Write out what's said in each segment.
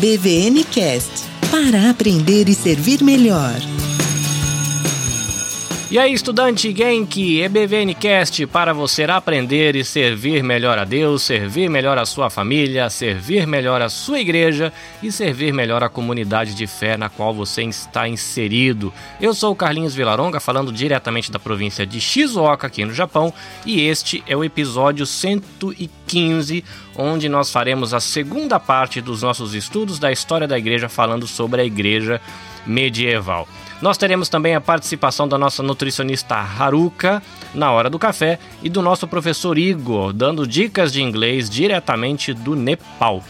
EBVN Cast para aprender e servir melhor. E aí, estudante Genki, EBVNcast para você aprender e servir melhor a Deus, servir melhor a sua família, servir melhor a sua igreja e servir melhor a comunidade de fé na qual você está inserido. Eu sou o Carlinhos Vilaronga, falando diretamente da província de Shizuoka, aqui no Japão, e este é o episódio 115, onde nós faremos a segunda parte dos nossos estudos da história da igreja, falando sobre a igreja medieval. Nós teremos também a participação da nossa nutricionista Haruka na hora do café e do nosso professor Igor, dando dicas de inglês diretamente do Nepal.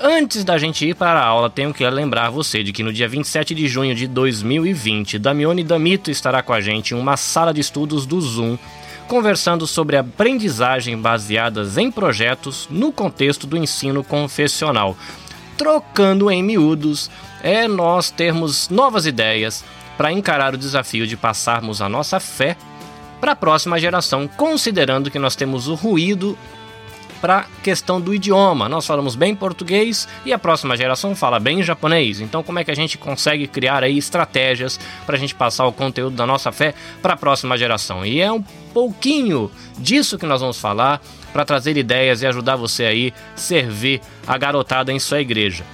Antes da gente ir para a aula, tenho que lembrar você de que no dia 27 de junho de 2020, Damione Damito estará com a gente em uma sala de estudos do Zoom, conversando sobre aprendizagem baseadas em projetos no contexto do ensino confessional. Trocando em miúdos, é nós termos novas ideias para encarar o desafio de passarmos a nossa fé para a próxima geração, considerando que nós temos o ruído para a questão do idioma. Nós falamos bem português e a próxima geração fala bem japonês. Então, como é que a gente consegue criar aí estratégias para a gente passar o conteúdo da nossa fé para a próxima geração? E é um pouquinho disso que nós vamos falar para trazer ideias e ajudar você aí servir a garotada em sua igreja.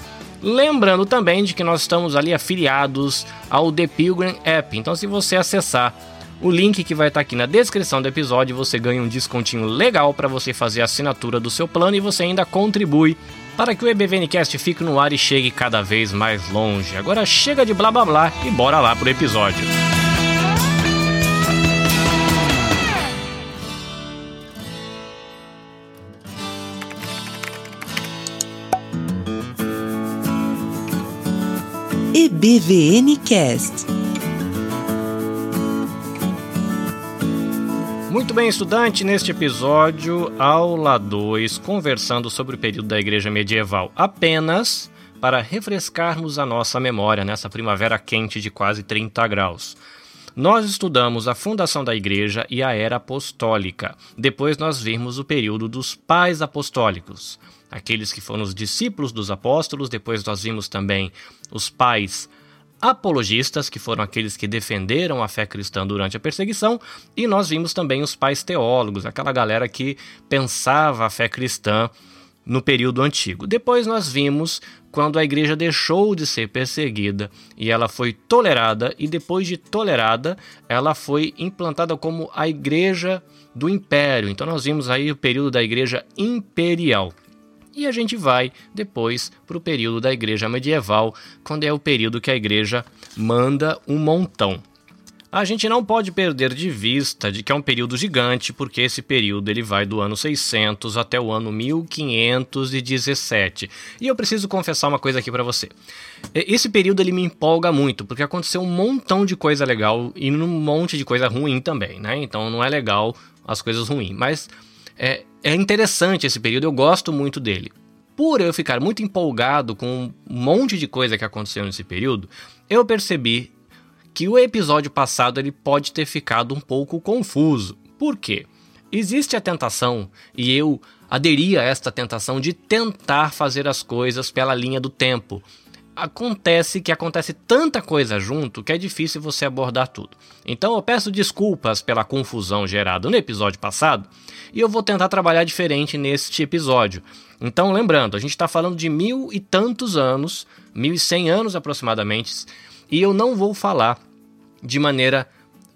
Lembrando também de que nós estamos ali afiliados ao The Pilgrim App. Então, se você acessar o link que vai estar aqui na descrição do episódio, você ganha um descontinho legal para você fazer a assinatura do seu plano e você ainda contribui para que o EBVNcast fique no ar e chegue cada vez mais longe. Agora chega de blá blá blá e bora lá pro episódio. EBVN Cast. Muito bem, estudante, neste episódio, aula 2, conversando sobre o período da Igreja Medieval, apenas para refrescarmos a nossa memória nessa primavera quente de quase 30 graus. Nós estudamos a fundação da igreja e a era apostólica. Depois nós vimos o período dos pais apostólicos aqueles que foram os discípulos dos apóstolos, depois nós vimos também os pais apologistas, que foram aqueles que defenderam a fé cristã durante a perseguição, e nós vimos também os pais teólogos, aquela galera que pensava a fé cristã no período antigo. Depois nós vimos quando a igreja deixou de ser perseguida e ela foi tolerada, e depois de tolerada, ela foi implantada como a igreja do império. Então nós vimos aí o período da igreja imperial. E a gente vai depois para o período da igreja medieval, quando é o período que a igreja manda um montão. A gente não pode perder de vista de que é um período gigante, porque esse período ele vai do ano 600 até o ano 1517. E eu preciso confessar uma coisa aqui para você. Esse período ele me empolga muito, porque aconteceu um montão de coisa legal e um monte de coisa ruim também, né? Então não é legal as coisas ruins, mas é, é interessante esse período, eu gosto muito dele. Por eu ficar muito empolgado com um monte de coisa que aconteceu nesse período, eu percebi que o episódio passado ele pode ter ficado um pouco confuso. Por quê? Existe a tentação, e eu aderi a esta tentação de tentar fazer as coisas pela linha do tempo, acontece que acontece tanta coisa junto que é difícil você abordar tudo. Então eu peço desculpas pela confusão gerada no episódio passado e eu vou tentar trabalhar diferente neste episódio. Então lembrando, a gente está falando de mil e tantos anos, mil e cem anos aproximadamente, e eu não vou falar de maneira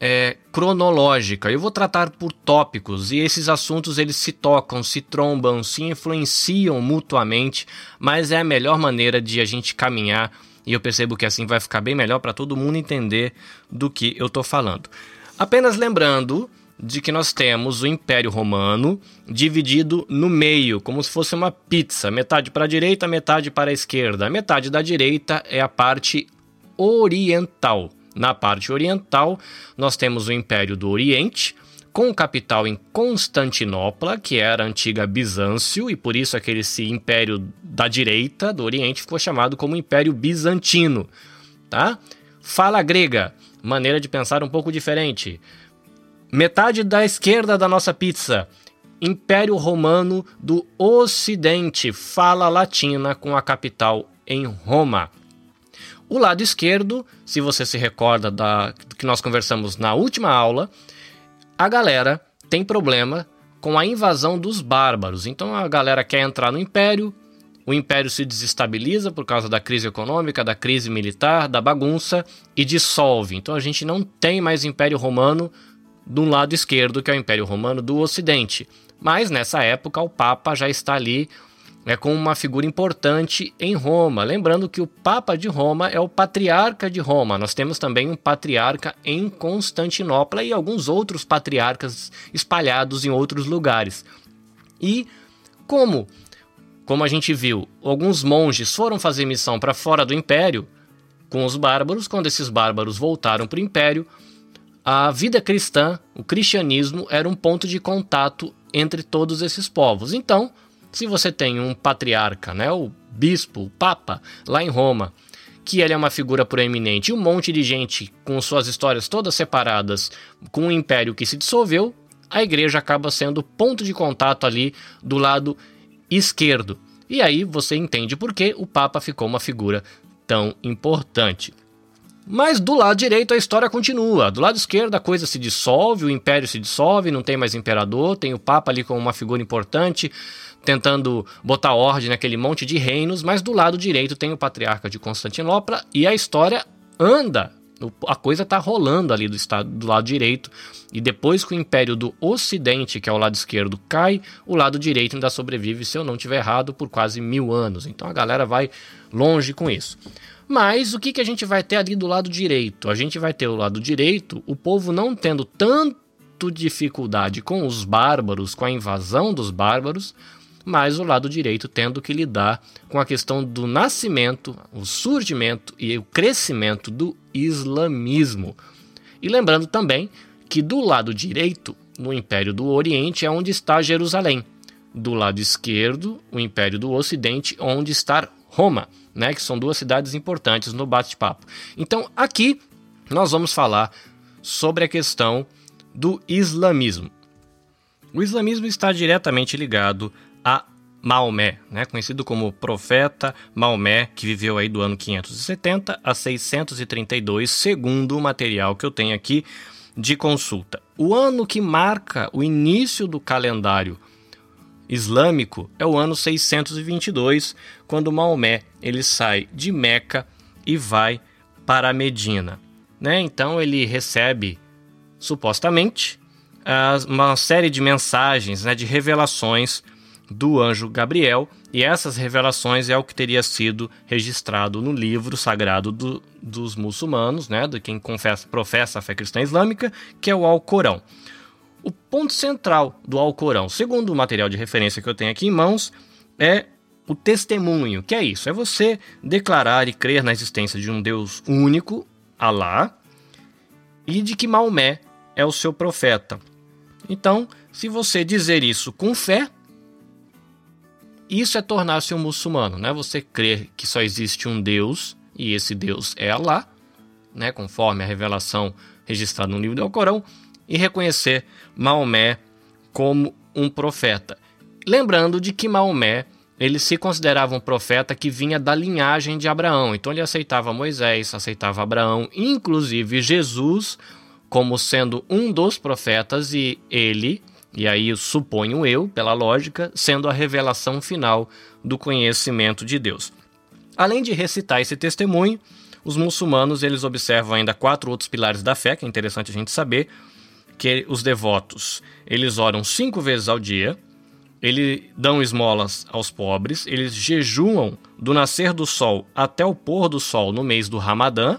é, cronológica. Eu vou tratar por tópicos e esses assuntos eles se tocam, se trombam, se influenciam mutuamente, mas é a melhor maneira de a gente caminhar e eu percebo que assim vai ficar bem melhor para todo mundo entender do que eu estou falando. Apenas lembrando de que nós temos o Império Romano dividido no meio, como se fosse uma pizza, metade para a direita, metade para a esquerda. A metade da direita é a parte oriental na parte oriental, nós temos o Império do Oriente, com capital em Constantinopla, que era antiga Bizâncio, e por isso aquele império da direita do Oriente ficou chamado como Império Bizantino, tá? Fala grega, maneira de pensar um pouco diferente. Metade da esquerda da nossa pizza, Império Romano do Ocidente, fala latina com a capital em Roma. O lado esquerdo, se você se recorda da que nós conversamos na última aula, a galera tem problema com a invasão dos bárbaros. Então a galera quer entrar no império, o império se desestabiliza por causa da crise econômica, da crise militar, da bagunça e dissolve. Então a gente não tem mais império romano do lado esquerdo, que é o império romano do ocidente. Mas nessa época o papa já está ali é como uma figura importante em Roma. Lembrando que o Papa de Roma é o patriarca de Roma. Nós temos também um patriarca em Constantinopla e alguns outros patriarcas espalhados em outros lugares. E como, como a gente viu, alguns monges foram fazer missão para fora do império com os bárbaros, quando esses bárbaros voltaram para o império, a vida cristã, o cristianismo, era um ponto de contato entre todos esses povos. Então, se você tem um patriarca, né, o bispo, o papa, lá em Roma, que ele é uma figura proeminente, e um monte de gente com suas histórias todas separadas, com um império que se dissolveu, a igreja acaba sendo ponto de contato ali do lado esquerdo. E aí você entende por que o Papa ficou uma figura tão importante. Mas do lado direito a história continua. Do lado esquerdo a coisa se dissolve, o império se dissolve, não tem mais imperador, tem o Papa ali como uma figura importante, tentando botar ordem naquele monte de reinos, mas do lado direito tem o patriarca de Constantinopla e a história anda. A coisa está rolando ali do, estado, do lado direito. E depois que o Império do Ocidente, que é o lado esquerdo, cai, o lado direito ainda sobrevive, se eu não estiver errado, por quase mil anos. Então a galera vai longe com isso. Mas o que, que a gente vai ter ali do lado direito? A gente vai ter o lado direito, o povo não tendo tanto dificuldade com os bárbaros, com a invasão dos bárbaros, mas o lado direito tendo que lidar com a questão do nascimento, o surgimento e o crescimento do islamismo. E lembrando também que do lado direito, no Império do Oriente, é onde está Jerusalém. Do lado esquerdo, o Império do Ocidente, onde está Roma, né, que são duas cidades importantes no bate-papo. Então, aqui nós vamos falar sobre a questão do islamismo. O islamismo está diretamente ligado a Maomé, né, conhecido como profeta Maomé, que viveu aí do ano 570 a 632, segundo o material que eu tenho aqui de consulta. O ano que marca o início do calendário islâmico é o ano 622, quando Maomé ele sai de Meca e vai para Medina. Né? Então ele recebe, supostamente, uma série de mensagens, né, de revelações do anjo Gabriel, e essas revelações é o que teria sido registrado no livro sagrado do, dos muçulmanos, né, de quem confessa, professa a fé cristã islâmica, que é o Alcorão. O ponto central do Alcorão, segundo o material de referência que eu tenho aqui em mãos, é o testemunho. Que é isso? É você declarar e crer na existência de um Deus único, Alá, e de que Maomé é o seu profeta. Então, se você dizer isso com fé, isso é tornar-se um muçulmano, né? Você crer que só existe um Deus e esse Deus é Allah, né? Conforme a revelação registrada no livro do Alcorão, e reconhecer Maomé como um profeta. Lembrando de que Maomé ele se considerava um profeta que vinha da linhagem de Abraão. Então ele aceitava Moisés, aceitava Abraão, inclusive Jesus como sendo um dos profetas e ele e aí suponho eu, pela lógica, sendo a revelação final do conhecimento de Deus. Além de recitar esse testemunho, os muçulmanos eles observam ainda quatro outros pilares da fé, que é interessante a gente saber, que os devotos eles oram cinco vezes ao dia, eles dão esmolas aos pobres, eles jejuam do nascer do sol até o pôr do sol no mês do Ramadã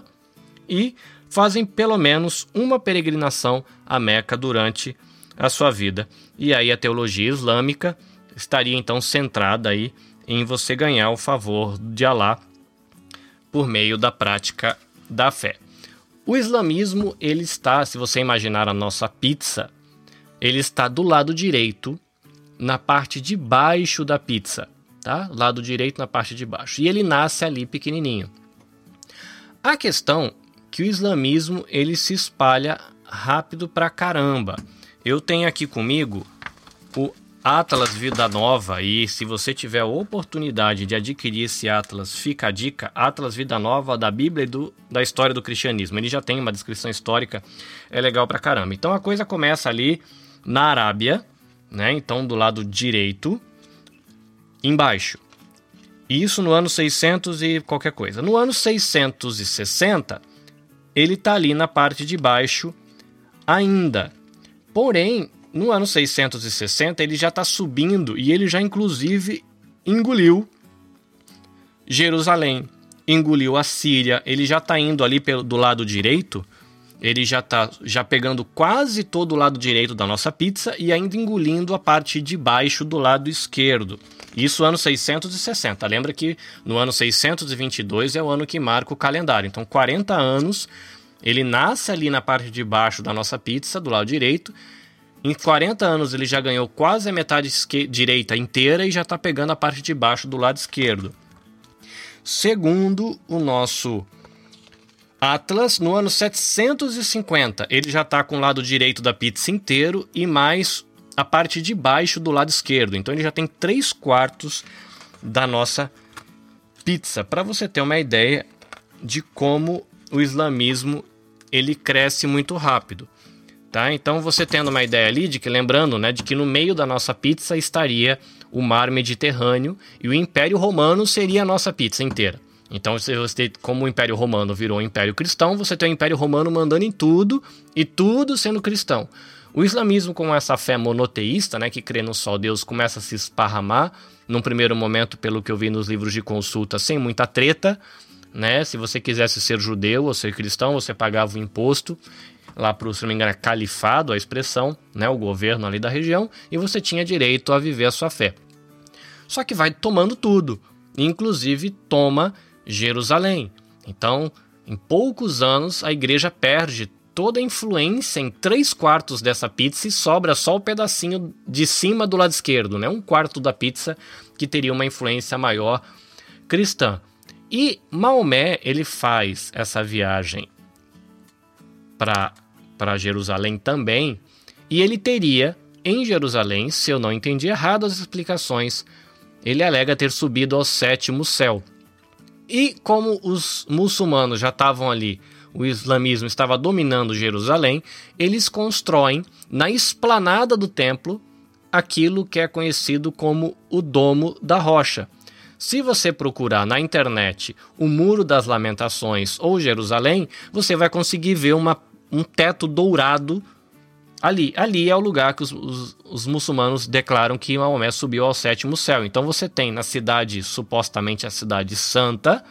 e fazem pelo menos uma peregrinação a Meca durante a sua vida. E aí a teologia islâmica estaria então centrada aí em você ganhar o favor de Alá por meio da prática da fé. O islamismo, ele está, se você imaginar a nossa pizza, ele está do lado direito, na parte de baixo da pizza, tá? Lado direito na parte de baixo. E ele nasce ali pequenininho. A questão que o islamismo ele se espalha rápido pra caramba. Eu tenho aqui comigo o Atlas Vida Nova, e se você tiver a oportunidade de adquirir esse Atlas, fica a dica: Atlas Vida Nova da Bíblia e do, da história do cristianismo. Ele já tem uma descrição histórica, é legal pra caramba. Então a coisa começa ali na Arábia, né? Então do lado direito, embaixo. Isso no ano 600 e qualquer coisa. No ano 660, ele tá ali na parte de baixo ainda. Porém, no ano 660 ele já está subindo e ele já inclusive engoliu Jerusalém, engoliu a Síria, ele já está indo ali pelo, do lado direito, ele já está já pegando quase todo o lado direito da nossa pizza e ainda engolindo a parte de baixo do lado esquerdo. Isso ano 660. Lembra que no ano 622 é o ano que marca o calendário. Então 40 anos ele nasce ali na parte de baixo da nossa pizza, do lado direito, em 40 anos ele já ganhou quase a metade direita inteira e já está pegando a parte de baixo do lado esquerdo. Segundo o nosso Atlas, no ano 750 ele já está com o lado direito da pizza inteiro e mais a parte de baixo do lado esquerdo. Então ele já tem 3 quartos da nossa pizza. Para você ter uma ideia de como o islamismo ele cresce muito rápido. Tá? Então você tendo uma ideia ali de que lembrando, né, de que no meio da nossa pizza estaria o mar Mediterrâneo e o Império Romano seria a nossa pizza inteira. Então, você, como o Império Romano virou um Império Cristão, você tem o Império Romano mandando em tudo e tudo sendo cristão. O islamismo, com essa fé monoteísta, né, que crê no só Deus, começa a se esparramar. Num primeiro momento, pelo que eu vi nos livros de consulta, sem muita treta, né? Se você quisesse ser judeu ou ser cristão, você pagava o imposto lá para o, se não me engano, é califado, a expressão, né, o governo ali da região, e você tinha direito a viver a sua fé. Só que vai tomando tudo, inclusive toma Jerusalém. Então, em poucos anos, a igreja perde toda a influência em três quartos dessa pizza e sobra só o pedacinho de cima do lado esquerdo, né? um quarto da pizza que teria uma influência maior cristã. E Maomé ele faz essa viagem para Jerusalém também, e ele teria em Jerusalém, se eu não entendi errado as explicações, ele alega ter subido ao sétimo céu. E como os muçulmanos já estavam ali, o islamismo estava dominando Jerusalém, eles constroem na esplanada do templo aquilo que é conhecido como o Domo da Rocha. Se você procurar na internet o Muro das Lamentações ou Jerusalém, você vai conseguir ver uma um teto dourado ali. Ali é o lugar que os, os, os, muçulmanos declaram que Maomé subiu ao sétimo céu. Então você tem na cidade, supostamente a cidade santa,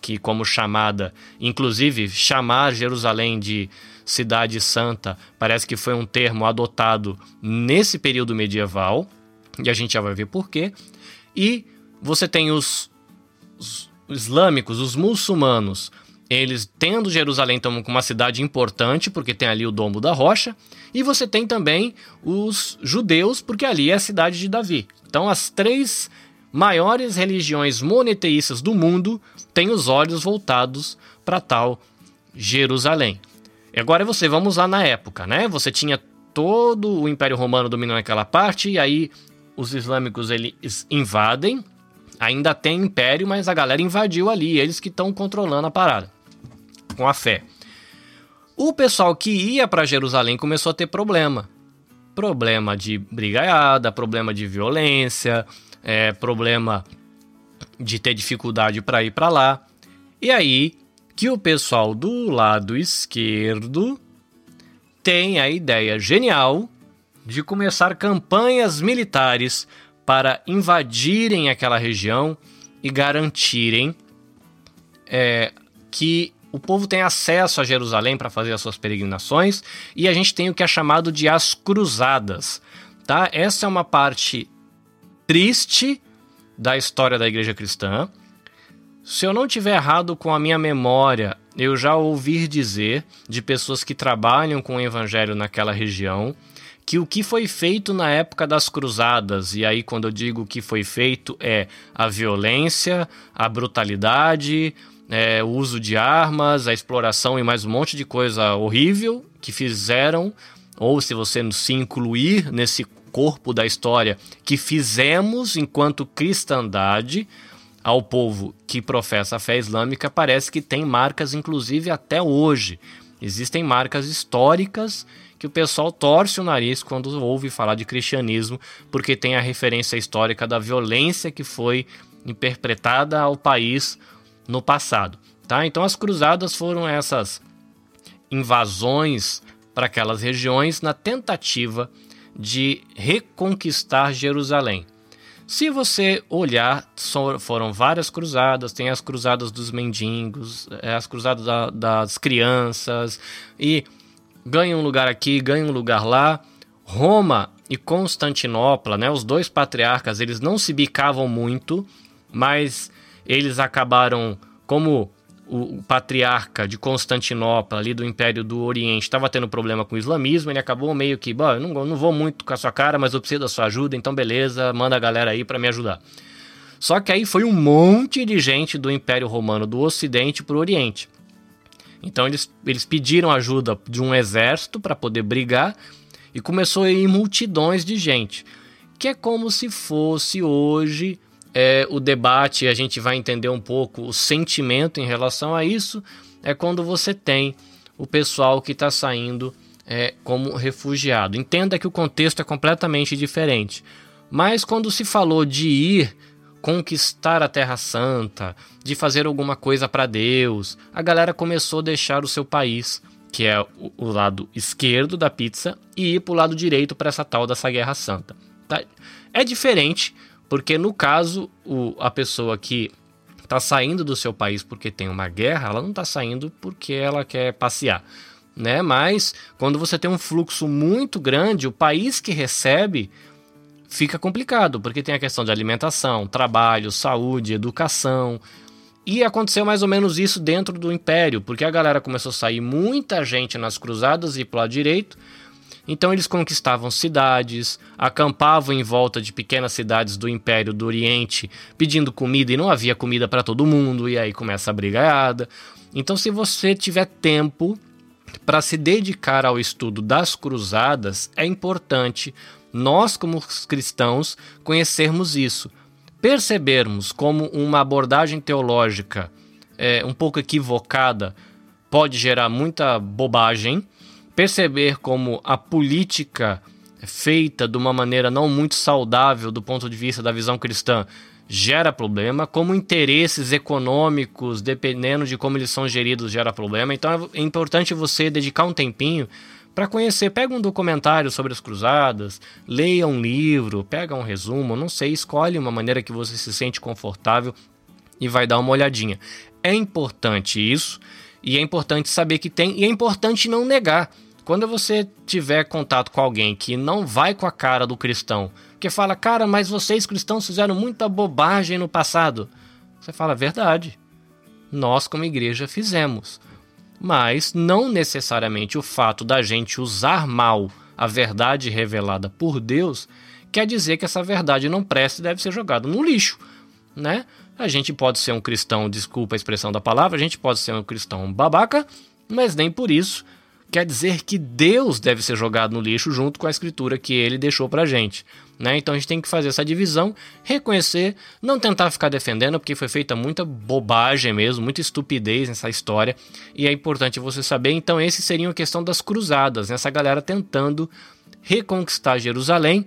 que como chamada, inclusive chamar Jerusalém de cidade santa, parece que foi um termo adotado nesse período medieval, e a gente já vai ver por quê. E você tem os, os islâmicos, os muçulmanos, eles tendo Jerusalém como uma cidade importante, porque tem ali o Domo da Rocha, e você tem também os judeus, porque ali é a cidade de Davi. Então, as três maiores religiões monoteístas do mundo têm os olhos voltados para tal Jerusalém. E agora você, vamos lá na época, né? Você tinha todo o Império Romano dominando aquela parte, e aí os islâmicos eles invadem. Ainda tem império, mas a galera invadiu ali, eles que estão controlando a parada com a fé. O pessoal que ia para Jerusalém começou a ter problema. Problema de brigaiada, problema de violência, é, problema de ter dificuldade para ir para lá. E aí que o pessoal do lado esquerdo tem a ideia genial de começar campanhas militares para invadirem aquela região e garantirem é, que o povo tem acesso a Jerusalém para fazer as suas peregrinações e a gente tem o que é chamado de as cruzadas, tá? Essa é uma parte triste da história da igreja cristã. Se eu não tiver errado com a minha memória, eu já ouvi dizer de pessoas que trabalham com o evangelho naquela região que o que foi feito na época das cruzadas, e aí quando eu digo que foi feito é a violência, a brutalidade, é, o uso de armas, a exploração e mais um monte de coisa horrível que fizeram ou se você se incluir nesse corpo da história que fizemos enquanto cristandade ao povo que professa a fé islâmica, parece que tem marcas, inclusive até hoje. Existem marcas históricas que o pessoal torce o nariz quando ouve falar de cristianismo, porque tem a referência histórica da violência que foi interpretada ao país no passado. Tá? Então as cruzadas foram essas invasões para aquelas regiões na tentativa de reconquistar Jerusalém. Se você olhar, foram várias cruzadas, tem as cruzadas dos mendigos, é, as cruzadas da, das crianças, e ganha um lugar aqui, ganha um lugar lá. Roma e Constantinopla, né, os dois patriarcas, eles não se bicavam muito, mas eles acabaram, como o, patriarca de Constantinopla, ali do Império do Oriente, estava tendo problema com o islamismo, ele acabou meio que, bom, eu não, não vou muito com a sua cara, mas eu preciso da sua ajuda, então beleza, manda a galera aí para me ajudar. Só que aí foi um monte de gente do Império Romano do Ocidente para o Oriente. Então eles, eles pediram ajuda de um exército para poder brigar e começou a ir multidões de gente. Que é como se fosse hoje é, o debate, a gente vai entender um pouco o sentimento em relação a isso, é quando você tem o pessoal que está saindo é, como refugiado. Entenda que o contexto é completamente diferente. Mas quando se falou de ir conquistar a Terra Santa, de fazer alguma coisa para Deus, a galera começou a deixar o seu país, que é o, o lado esquerdo da pizza, e ir para o lado direito para essa tal dessa Guerra Santa. Tá? É diferente porque no caso, o, a pessoa que está saindo do seu país porque tem uma guerra, ela não está saindo porque ela quer passear. Né? Mas quando você tem um fluxo muito grande, o país que recebe fica complicado, porque tem a questão de alimentação, trabalho, saúde, educação. E aconteceu mais ou menos isso dentro do império, porque a galera começou a sair muita gente nas cruzadas e para o lado direito, então eles conquistavam cidades, acampavam em volta de pequenas cidades do Império do Oriente, pedindo comida e não havia comida para todo mundo, e aí começa a brigaiada. Então, se você tiver tempo para se dedicar ao estudo das cruzadas, é importante nós, como cristãos, conhecermos isso, percebermos como uma abordagem teológica é, um pouco equivocada pode gerar muita bobagem perceber como a política feita de uma maneira não muito saudável do ponto de vista da visão cristã gera problema, como interesses econômicos, dependendo de como eles são geridos, gera problema. Então é importante você dedicar um tempinho para conhecer. Pega um documentário sobre as cruzadas, leia um livro, pega um resumo, não sei, escolhe uma maneira que você se sente confortável e vai dar uma olhadinha. É importante isso e é importante saber que tem e é importante não negar. Quando você tiver contato com alguém que não vai com a cara do cristão, que fala, cara, mas vocês cristãos fizeram muita bobagem no passado, você fala, verdade. Nós, como igreja, fizemos. Mas não necessariamente o fato da gente usar mal a verdade revelada por Deus quer dizer que essa verdade não presta e deve ser jogada no lixo, né? A gente pode ser um cristão, desculpa a expressão da palavra, a gente pode ser um cristão babaca, mas nem por isso quer dizer que Deus deve ser jogado no lixo junto com a escritura que ele deixou pra gente. Né? Então a gente tem que fazer essa divisão, reconhecer, não tentar ficar defendendo, porque foi feita muita bobagem mesmo, muita estupidez nessa história, e é importante você saber. Então, esse seria a questão das cruzadas, né? essa galera tentando reconquistar Jerusalém.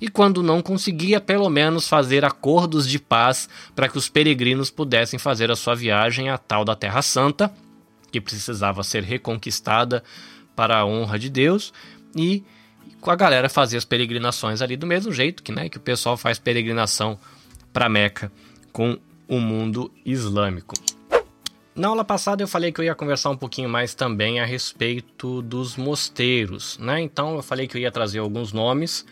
E quando não conseguia, pelo menos fazer acordos de paz para que os peregrinos pudessem fazer a sua viagem à tal da Terra Santa, que precisava ser reconquistada para a honra de Deus e com a galera fazer as peregrinações ali do mesmo jeito que, né, que o pessoal faz peregrinação para Meca com o mundo islâmico. Na aula passada eu falei que eu ia conversar um pouquinho mais também a respeito dos mosteiros, né? Então eu falei que eu ia trazer alguns nomes.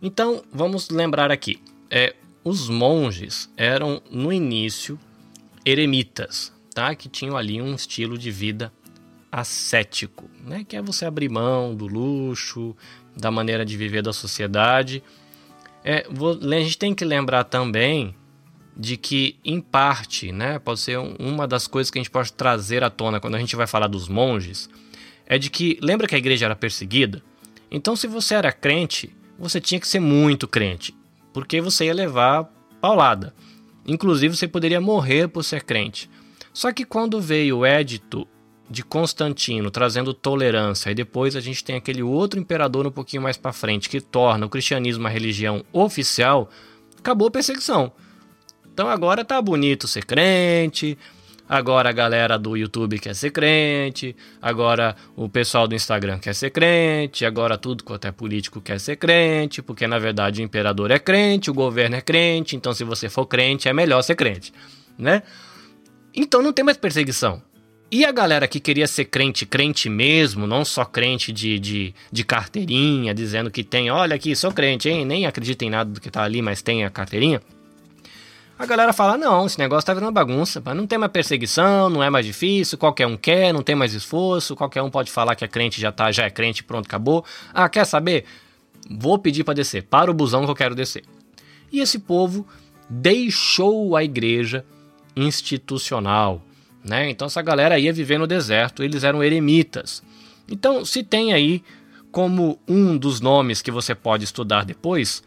Então vamos lembrar aqui. É, os monges eram no início eremitas, tá? Que tinham ali um estilo de vida ascético, né? Que é você abrir mão do luxo, da maneira de viver da sociedade. É, vou, a gente tem que lembrar também de que, em parte, né, pode ser uma das coisas que a gente pode trazer à tona quando a gente vai falar dos monges, é de que, lembra que a igreja era perseguida? Então, se você era crente, você tinha que ser muito crente, porque você ia levar paulada. Inclusive, você poderia morrer por ser crente. Só que quando veio o édito de Constantino trazendo tolerância, e depois a gente tem aquele outro imperador um pouquinho mais para frente que torna o cristianismo uma religião oficial, acabou a perseguição. Então agora tá bonito ser crente, agora a galera do YouTube quer ser crente, agora o pessoal do Instagram quer ser crente, agora tudo quanto é político quer ser crente, porque na verdade o imperador é crente, o governo é crente, então se você for crente é melhor ser crente, né? Então não tem mais perseguição. E a galera que queria ser crente, crente mesmo, não só crente de, de, de carteirinha, dizendo que tem, olha aqui, sou crente, hein? Nem acredita em nada do que tá ali, mas tem a carteirinha. A galera fala: não, esse negócio tá virando bagunça, não tem mais perseguição, não é mais difícil, qualquer um quer, não tem mais esforço, qualquer um pode falar que é crente, já tá, já é crente, pronto, acabou. Ah, quer saber? Vou pedir para descer, para o busão que eu quero descer. E esse povo deixou a igreja institucional, né? Então essa galera ia viver no deserto, eles eram eremitas. Então se tem aí como um dos nomes que você pode estudar depois,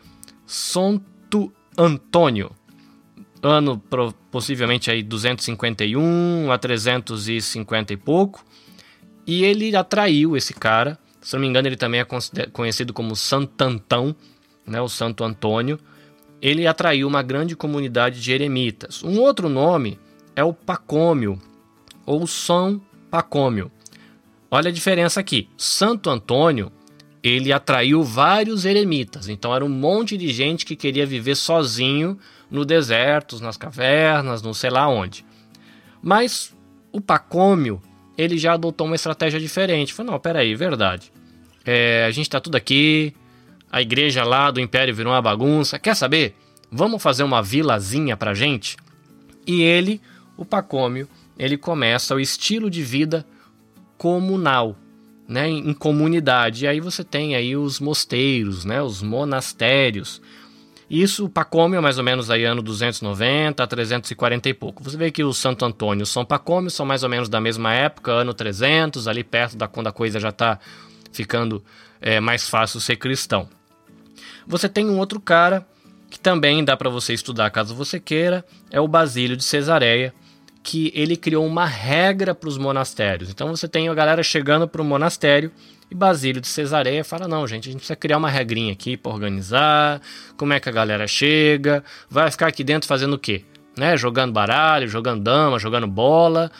Santo Antônio. Ano possivelmente aí 251 a 350 e pouco. E ele atraiu esse cara, se não me engano ele também é conhecido como Santantão, né, o Santo Antônio. Ele atraiu uma grande comunidade de eremitas. Um outro nome é o Pacômio, ou São Pacômio. Olha a diferença aqui. Santo Antônio, ele atraiu vários eremitas. Então era um monte de gente que queria viver sozinho no deserto, nas cavernas, não sei lá onde. Mas o Pacômio, ele já adotou uma estratégia diferente. Falou, não, peraí, verdade. É, a gente está tudo aqui, a igreja lá do Império virou uma bagunça. Quer saber? Vamos fazer uma vilazinha pra gente? E ele, o Pacômio, ele começa o estilo de vida comunal, né, em comunidade. E aí você tem aí os mosteiros, né, os monastérios. Isso, o Pacômio é mais ou menos aí ano 290 a 340 e pouco. Você vê que o Santo Antônio e São Pacômio são mais ou menos da mesma época, ano 300, ali perto da quando a coisa já está ficando é, mais fácil ser cristão. Você tem um outro cara que também dá para você estudar caso você queira, é o Basílio de Cesareia, que ele criou uma regra para os monastérios. Então você tem a galera chegando para o monastério e Basílio de Cesareia fala: não, gente, a gente precisa criar uma regrinha aqui para organizar, como é que a galera chega, vai ficar aqui dentro fazendo o quê? Né? Jogando baralho, jogando dama, jogando bola,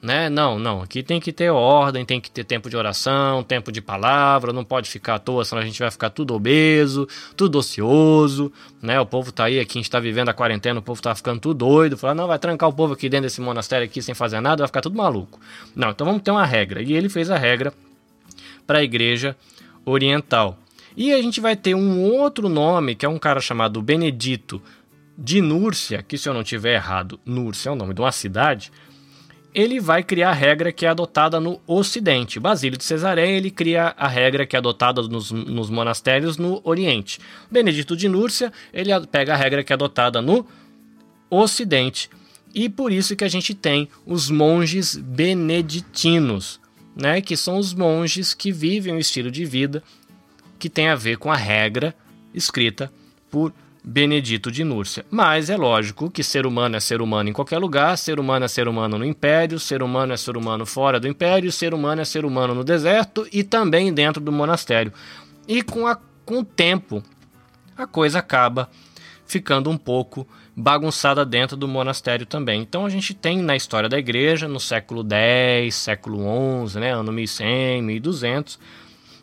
né? Não, não. Aqui tem que ter ordem, tem que ter tempo de oração, tempo de palavra, não pode ficar à toa, senão a gente vai ficar tudo obeso, tudo ocioso, né? O povo tá aí, aqui a gente tá vivendo a quarentena, o povo tá ficando tudo doido, falar, não, vai trancar o povo aqui dentro desse monastério aqui sem fazer nada, vai ficar tudo maluco. Não, então vamos ter uma regra. E ele fez a regra para a igreja oriental. E a gente vai ter um outro nome, que é um cara chamado Benedito de Núrcia, que se eu não tiver errado, Núrcia é o nome de uma cidade, ele vai criar a regra que é adotada no Ocidente. Basílio de Cesareia ele cria a regra que é adotada nos, nos monastérios no Oriente. Benedito de Núrcia ele pega a regra que é adotada no Ocidente. E por isso que a gente tem os monges beneditinos, né, que são os monges que vivem um estilo de vida que tem a ver com a regra escrita por Benedito de Núrcia. Mas é lógico que ser humano é ser humano em qualquer lugar, ser humano é ser humano no império, ser humano é ser humano fora do império, ser humano é ser humano no deserto e também dentro do monastério. E com, a, com o tempo, a coisa acaba ficando um pouco bagunçada dentro do monastério também. Então a gente tem na história da igreja, no século X, século XI, né, ano 1100, 1200,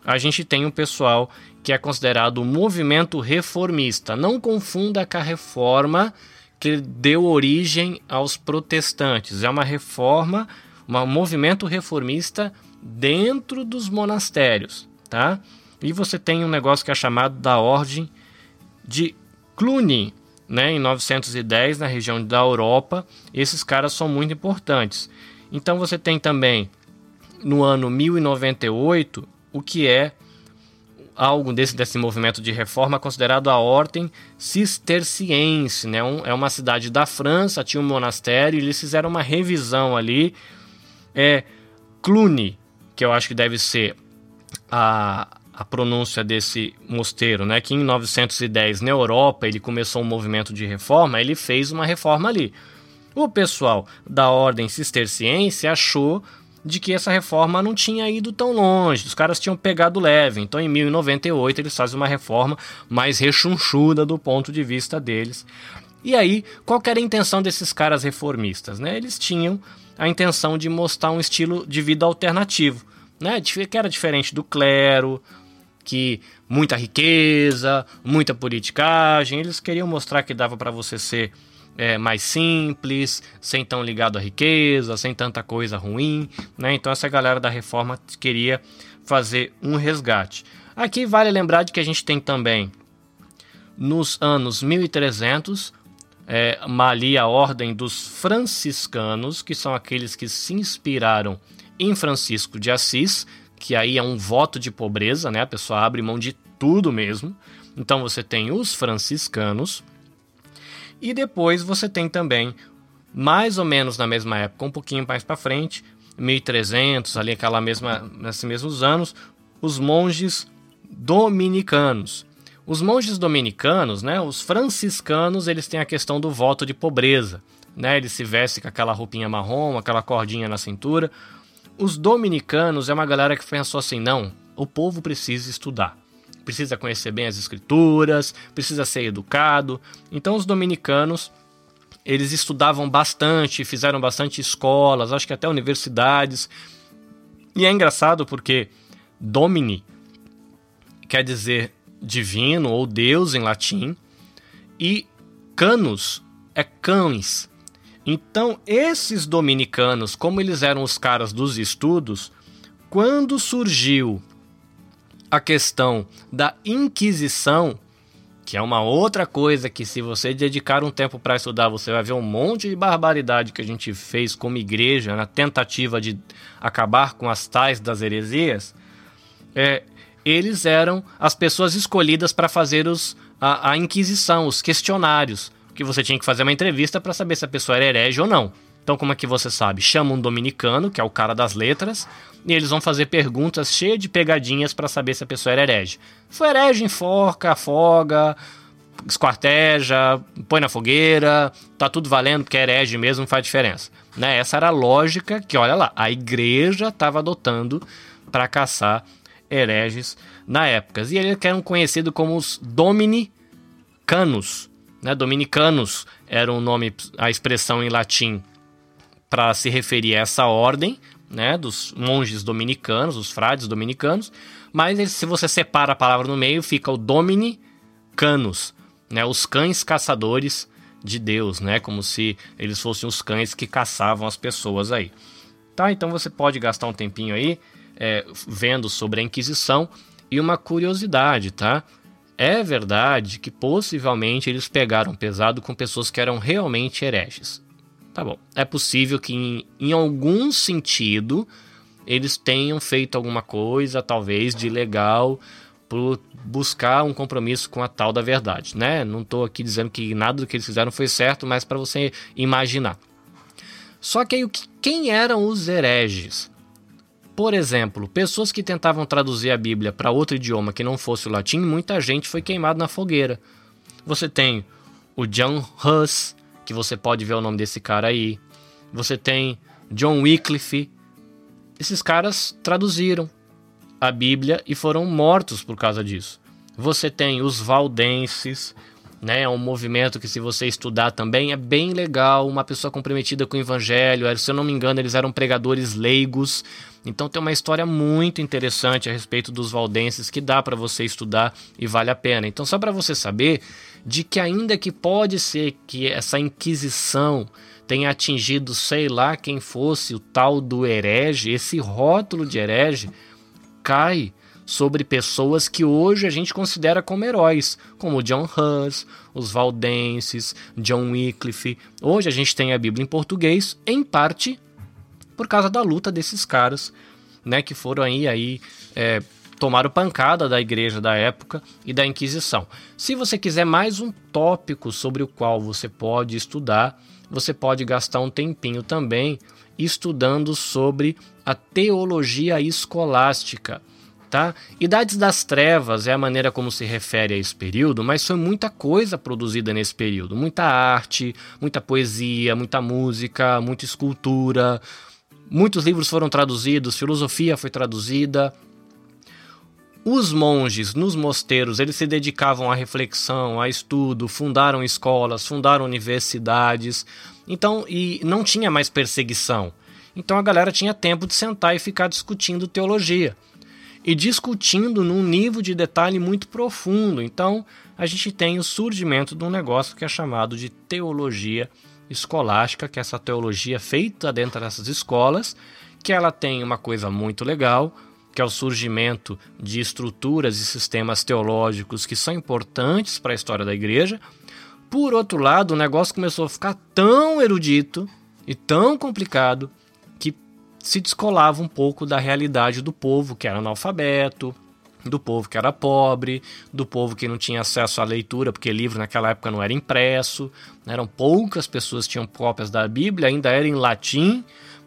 a gente tem um pessoal que é considerado um movimento reformista. Não confunda com a reforma que deu origem aos protestantes. É uma reforma, um movimento reformista dentro dos monastérios, tá? E você tem um negócio que é chamado da Ordem de Cluny, né, em 910 na região da Europa. Esses caras são muito importantes. Então você tem também no ano 1098 o que é algo desse, desse movimento de reforma considerado a ordem cisterciense. Né? Um, é uma cidade da França, tinha um monastério, e eles fizeram uma revisão ali. É Cluny, que eu acho que deve ser a, a pronúncia desse mosteiro, né? Que em 910 na Europa ele começou um movimento de reforma, ele fez uma reforma ali. O pessoal da ordem cisterciense achou de que essa reforma não tinha ido tão longe, os caras tinham pegado leve. Então, em 1098, eles fazem uma reforma mais rechonchuda do ponto de vista deles. E aí, qual era a intenção desses caras reformistas? Né? Eles tinham a intenção de mostrar um estilo de vida alternativo, né? que era diferente do clero, que muita riqueza, muita politicagem. Eles queriam mostrar que dava para você ser é, mais simples, sem tão ligado à riqueza, sem tanta coisa ruim. Né? Então essa galera da reforma queria fazer um resgate. Aqui vale lembrar de que a gente tem também nos anos 1300 é, ali a ordem dos franciscanos, que são aqueles que se inspiraram em Francisco de Assis, que aí é um voto de pobreza, né? A pessoa abre mão de tudo mesmo. Então você tem os franciscanos e depois você tem também mais ou menos na mesma época, um pouquinho mais para frente, 1300, ali aquela mesma nesses mesmos anos, os monges dominicanos. Os monges dominicanos, né, os franciscanos, eles têm a questão do voto de pobreza, né? Eles se vestem com aquela roupinha marrom, aquela cordinha na cintura. Os dominicanos é uma galera que pensou assim: não, o povo precisa estudar, precisa conhecer bem as escrituras, precisa ser educado. Então, os dominicanos eles estudavam bastante, fizeram bastante escolas, acho que até universidades. E é engraçado porque Domini quer dizer divino ou Deus em latim, e canos é cães. Então, esses dominicanos, como eles eram os caras dos estudos, quando surgiu a questão da Inquisição, que é uma outra coisa que se você dedicar um tempo para estudar, você vai ver um monte de barbaridade que a gente fez como igreja na tentativa de acabar com as tais das heresias, é, eles eram as pessoas escolhidas para fazer os, a, a Inquisição, os questionários que você tinha que fazer uma entrevista para saber se a pessoa era herege ou não. Então, como é que você sabe? Chama um dominicano, que é o cara das letras, e eles vão fazer perguntas cheias de pegadinhas para saber se a pessoa era herege. Foi herege, enforca, afoga, esquarteja, põe na fogueira, tá tudo valendo porque é herege mesmo, faz diferença. Né? Essa era a lógica que, olha lá, a igreja estava adotando para caçar hereges na época. E eles eram conhecidos como os dominicanos, né? Dominicanos era o nome, a expressão em latim para se referir a essa ordem, né, dos monges dominicanos, os frades dominicanos, mas se você separa a palavra no meio, fica o dominicanos, né, os cães caçadores de Deus, né, como se eles fossem os cães que caçavam as pessoas aí. Tá, então você pode gastar um tempinho aí é, vendo sobre a Inquisição e uma curiosidade, tá? É verdade que possivelmente eles pegaram pesado com pessoas que eram realmente hereges. Tá bom. É possível que em, em algum sentido eles tenham feito alguma coisa, talvez de legal, por buscar um compromisso com a tal da verdade, né? Não estou aqui dizendo que nada do que eles fizeram foi certo, mas para você imaginar. Só que aí, quem eram os hereges? Por exemplo, pessoas que tentavam traduzir a Bíblia para outro idioma que não fosse o latim, muita gente foi queimada na fogueira. Você tem o John Huss, que você pode ver o nome desse cara aí. Você tem John Wycliffe. Esses caras traduziram a Bíblia e foram mortos por causa disso. Você tem os valdenses, né? É um movimento que, se você estudar também, é bem legal. Uma pessoa comprometida com o evangelho. Se eu não me engano, eles eram pregadores leigos. Então, tem uma história muito interessante a respeito dos valdenses que dá para você estudar e vale a pena. Então, só para você saber de que, ainda que pode ser que essa Inquisição tenha atingido, sei lá quem fosse, o tal do herege, esse rótulo de herege cai sobre pessoas que hoje a gente considera como heróis, como John Hus, os valdenses, John Wycliffe. Hoje a gente tem a Bíblia em português, em parte por causa da luta desses caras, né, que foram aí, aí é, tomaram pancada da igreja da época e da Inquisição. Se você quiser mais um tópico sobre o qual você pode estudar, você pode gastar um tempinho também estudando sobre a teologia escolástica Tá? Idades das Trevas é a maneira como se refere a esse período, mas foi muita coisa produzida nesse período. Muita arte, muita poesia, muita música, muita escultura. Muitos livros foram traduzidos, filosofia foi traduzida. Os monges nos mosteiros, eles se dedicavam à reflexão, a estudo, fundaram escolas, fundaram universidades. Então, e não tinha mais perseguição. Então a galera tinha tempo de sentar e ficar discutindo teologia e discutindo num nível de detalhe muito profundo. Então, a gente tem o surgimento de um negócio que é chamado de teologia escolástica, que é essa teologia feita dentro dessas escolas, que ela tem uma coisa muito legal, que é o surgimento de estruturas e sistemas teológicos que são importantes para a história da igreja. Por outro lado, o negócio começou a ficar tão erudito e tão complicado se descolava um pouco da realidade do povo que era analfabeto, do povo que era pobre, do povo que não tinha acesso à leitura, porque livro naquela época não era impresso, né? eram poucas pessoas que tinham cópias da Bíblia, ainda era em latim,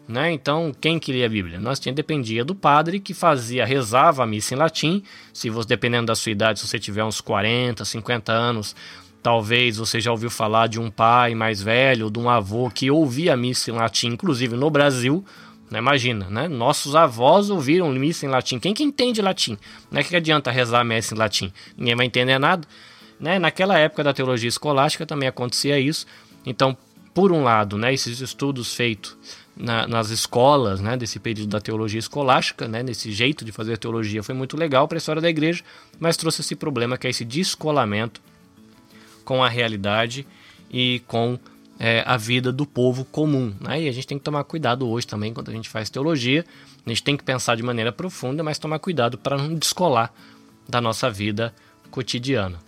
né? Então, quem queria a Bíblia? Nós tinha dependia do padre que fazia, rezava a missa em latim. Se você dependendo da sua idade, se você tiver uns 40, 50 anos, talvez você já ouviu falar de um pai mais velho, de um avô que ouvia a missa em latim, inclusive no Brasil, né? Imagina, né? Nossos avós ouviram missa em latim. Quem que entende latim? Não é que adianta rezar missa em latim. Ninguém vai entender nada. Né? Naquela época da teologia escolástica também acontecia isso. Então, por um lado, né, esses estudos feitos na, nas escolas, né, desse período da teologia escolástica, né, nesse jeito de fazer teologia, foi muito legal para a história da igreja, mas trouxe esse problema que é esse descolamento com a realidade e com é, a vida do povo comum. Né? E a gente tem que tomar cuidado hoje também quando a gente faz teologia. A gente tem que pensar de maneira profunda, mas tomar cuidado para não descolar da nossa vida cotidiana.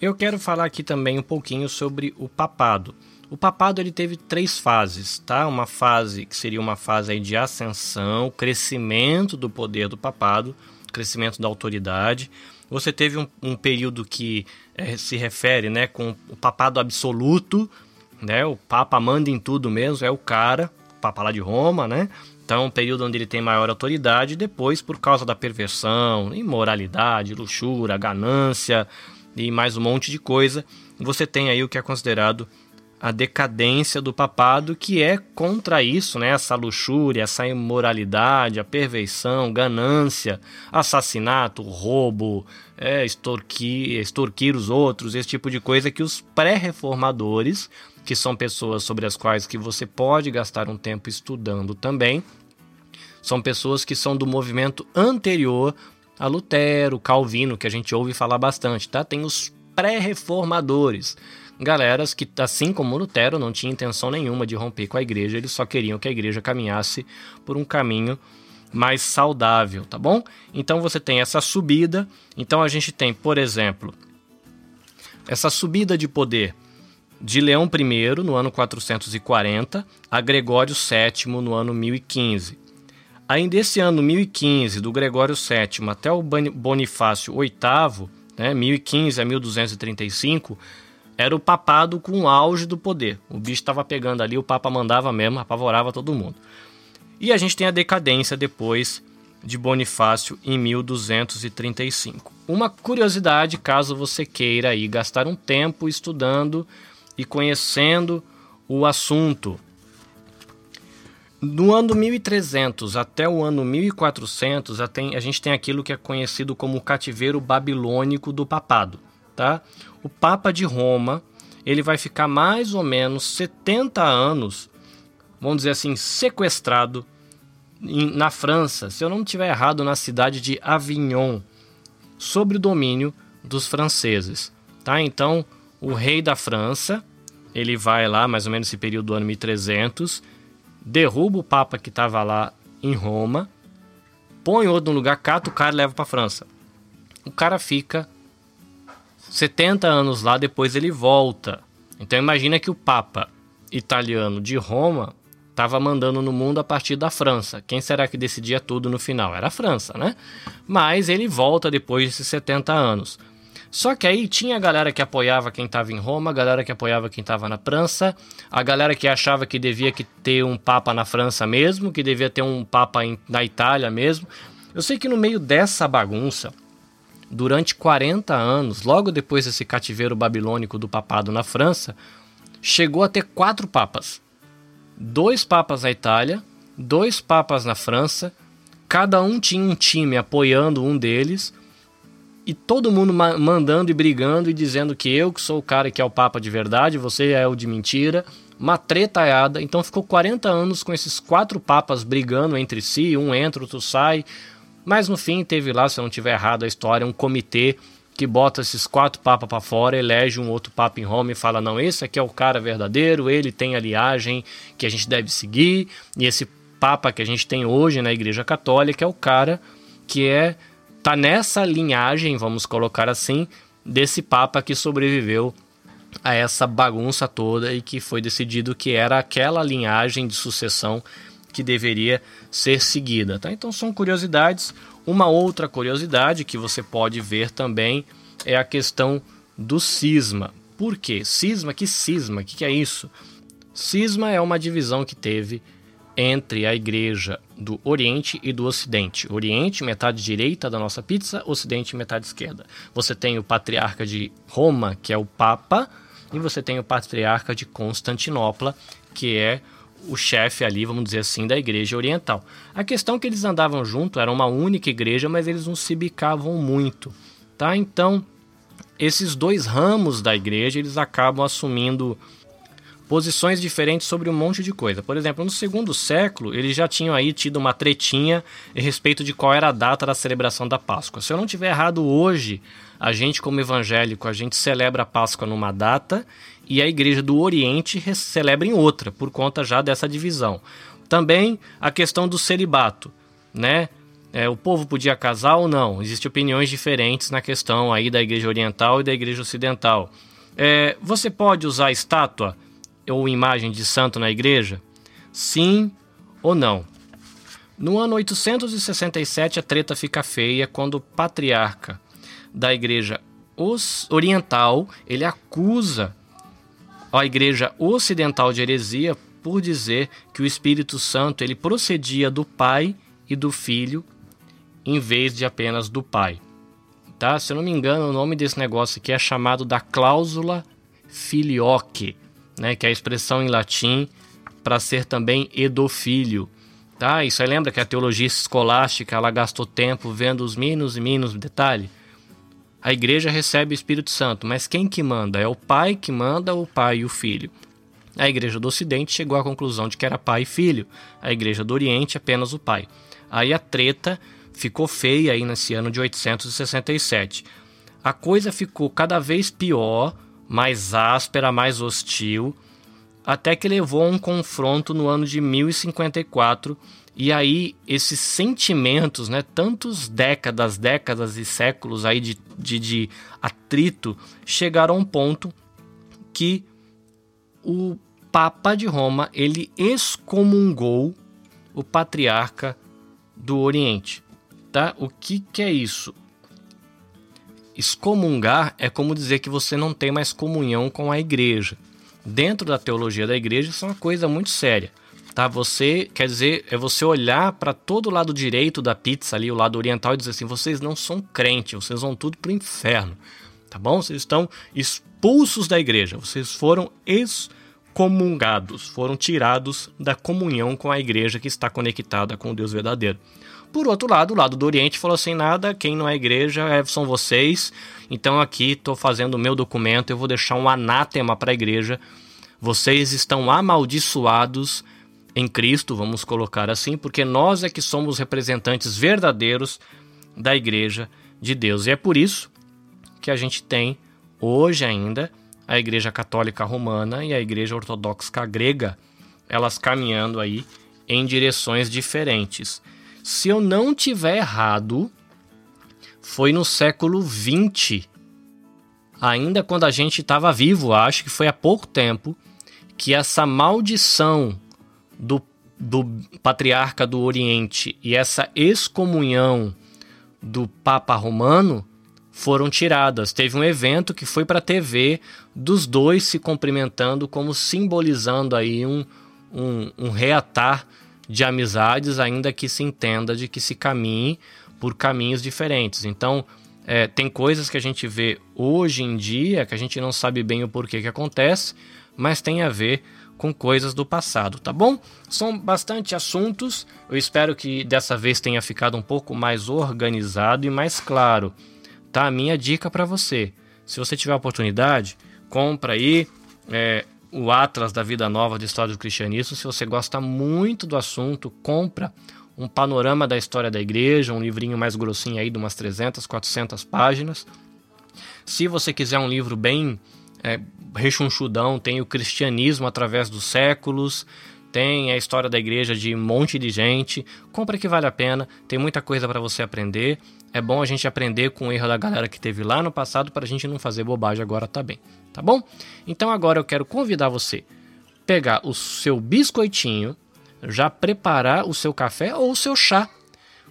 Eu quero falar aqui também um pouquinho sobre o papado. O papado ele teve três fases, tá? Uma fase que seria uma fase de ascensão, crescimento do poder do papado, crescimento da autoridade. Você teve um, um período que é, se refere né, com o papado absoluto, né, o Papa manda em tudo mesmo, é o cara, o Papa lá de Roma, né? Então, um período onde ele tem maior autoridade, depois, por causa da perversão, imoralidade, luxúria, ganância e mais um monte de coisa, você tem aí o que é considerado a decadência do papado, que é contra isso, né? Essa luxúria, essa imoralidade, a perversão, ganância, assassinato, roubo, é, extorquir, extorquir os outros, esse tipo de coisa que os pré-reformadores, que são pessoas sobre as quais que você pode gastar um tempo estudando também, são pessoas que são do movimento anterior a Lutero, Calvino, que a gente ouve falar bastante, tá? Tem os pré-reformadores galeras que, assim como Lutero, não tinha intenção nenhuma de romper com a igreja, eles só queriam que a igreja caminhasse por um caminho mais saudável, tá bom? Então você tem essa subida, então a gente tem, por exemplo, essa subida de poder de Leão I no ano 440 a Gregório VII no ano 1015. Ainda esse ano 1015, do Gregório VII até o Bonifácio VIII, né, 1015 a 1235, era o papado com o auge do poder. O bicho estava pegando ali, o papa mandava mesmo, apavorava todo mundo. E a gente tem a decadência depois de Bonifácio em 1235. Uma curiosidade, caso você queira aí gastar um tempo estudando e conhecendo o assunto. No ano 1300 até o ano 1400, a gente tem aquilo que é conhecido como o cativeiro babilônico do papado, tá? o Papa de Roma ele vai ficar mais ou menos 70 anos, vamos dizer assim, sequestrado em, na França, se eu não estiver errado, na cidade de Avignon, sob o domínio dos franceses. Tá? Então, o rei da França, ele vai lá, mais ou menos nesse período do ano 1300, derruba o Papa que estava lá em Roma, põe outro no lugar, cata o cara e leva para França. O cara fica 70 anos lá, depois ele volta. Então imagina que o Papa italiano de Roma estava mandando no mundo a partir da França. Quem será que decidia tudo no final? Era a França, né? Mas ele volta depois desses 70 anos. Só que aí tinha a galera que apoiava quem estava em Roma, a galera que apoiava quem estava na França, a galera que achava que devia que ter um papa na França mesmo, que devia ter um papa em, na Itália mesmo. Eu sei que no meio dessa bagunça, durante 40 anos, logo depois desse cativeiro babilônico do papado na França, chegou a ter quatro papas. Dois papas na Itália, dois papas na França, cada um tinha um time apoiando um deles, e todo mundo ma mandando e brigando e dizendo que eu que sou o cara que é o papa de verdade, você é o de mentira. Uma tretaiada. Então ficou 40 anos com esses quatro papas brigando entre si, um entra, outro sai. Mas no fim teve lá, se eu não tiver errado a história, um comitê que bota esses quatro papas para fora, elege um outro papa em Roma e fala: não, esse aqui é o cara verdadeiro, ele tem a liagem que a gente deve seguir, e esse papa que a gente tem hoje na Igreja Católica é o cara que é tá nessa linhagem, vamos colocar assim, desse papa que sobreviveu a essa bagunça toda e que foi decidido que era aquela linhagem de sucessão que deveria ser seguida, tá? Então são curiosidades. Uma outra curiosidade que você pode ver também é a questão do cisma. Por quê? Cisma? Que cisma? O que, que é isso? Cisma é uma divisão que teve entre a igreja do Oriente e do Ocidente. Oriente, metade direita da nossa pizza, Ocidente, metade esquerda. Você tem o patriarca de Roma, que é o Papa, e você tem o patriarca de Constantinopla, que é o chefe ali, vamos dizer assim, da igreja oriental. A questão é que eles andavam junto, era uma única igreja, mas eles não se bicavam muito, tá? Então, esses dois ramos da igreja, eles acabam assumindo posições diferentes sobre um monte de coisa. Por exemplo, no segundo século, eles já tinham aí tido uma tretinha a respeito de qual era a data da celebração da Páscoa. Se eu não tiver errado hoje, a gente como evangélico, a gente celebra a Páscoa numa data e a igreja do Oriente celebra em outra, por conta já dessa divisão. Também a questão do celibato, né? É, o povo podia casar ou não? Existem opiniões diferentes na questão aí da igreja oriental e da igreja ocidental. É, você pode usar estátua ou imagem de santo na igreja? Sim ou não? No ano 867 a treta fica feia quando o patriarca da igreja oriental ele acusa a igreja ocidental de heresia por dizer que o Espírito Santo ele procedia do Pai e do Filho em vez de apenas do Pai. Tá? Se eu não me engano, o nome desse negócio aqui é chamado da cláusula filioque, né, que é a expressão em latim para ser também edofilho. Tá? Isso aí lembra que a teologia escolástica ela gastou tempo vendo os mínimos e mínimos detalhes? A igreja recebe o Espírito Santo, mas quem que manda? É o Pai que manda, o Pai e o Filho. A igreja do Ocidente chegou à conclusão de que era Pai e Filho. A igreja do Oriente apenas o Pai. Aí a treta ficou feia aí nesse ano de 867. A coisa ficou cada vez pior, mais áspera, mais hostil, até que levou a um confronto no ano de 1054 e aí esses sentimentos, né, tantos décadas, décadas e séculos aí de, de, de atrito, chegaram a um ponto que o Papa de Roma ele excomungou o patriarca do Oriente. Tá? O que, que é isso? Excomungar é como dizer que você não tem mais comunhão com a igreja. Dentro da teologia da igreja, isso é uma coisa muito séria tá? Você, quer dizer, é você olhar para todo o lado direito da pizza ali, o lado oriental e dizer assim, vocês não são crentes, vocês vão tudo pro inferno, tá bom? Vocês estão expulsos da igreja, vocês foram excomungados, foram tirados da comunhão com a igreja que está conectada com o Deus verdadeiro. Por outro lado, o lado do Oriente falou assim: nada, quem não é igreja é, são vocês. Então aqui estou fazendo o meu documento, eu vou deixar um anátema para a igreja. Vocês estão amaldiçoados em Cristo, vamos colocar assim, porque nós é que somos representantes verdadeiros da Igreja de Deus. E é por isso que a gente tem hoje ainda a Igreja Católica Romana e a Igreja Ortodoxa Grega, elas caminhando aí em direções diferentes. Se eu não tiver errado, foi no século XX, ainda quando a gente estava vivo, acho que foi há pouco tempo, que essa maldição do, do patriarca do Oriente e essa excomunhão do Papa Romano foram tiradas. Teve um evento que foi para a TV dos dois se cumprimentando, como simbolizando aí um, um, um reatar de amizades, ainda que se entenda de que se caminhe por caminhos diferentes. Então, é, tem coisas que a gente vê hoje em dia que a gente não sabe bem o porquê que acontece, mas tem a ver com coisas do passado, tá bom? São bastante assuntos. Eu espero que dessa vez tenha ficado um pouco mais organizado e mais claro. Tá? A minha dica para você. Se você tiver oportunidade, compra aí é, o Atlas da Vida Nova de História do Cristianismo. Se você gosta muito do assunto, compra um panorama da história da igreja, um livrinho mais grossinho aí de umas 300, 400 páginas. Se você quiser um livro bem é, rechonchudão, tem o cristianismo através dos séculos, tem a história da igreja de um monte de gente. Compra que vale a pena, tem muita coisa para você aprender. É bom a gente aprender com o erro da galera que teve lá no passado para a gente não fazer bobagem agora também, tá bom? Então agora eu quero convidar você pegar o seu biscoitinho, já preparar o seu café ou o seu chá,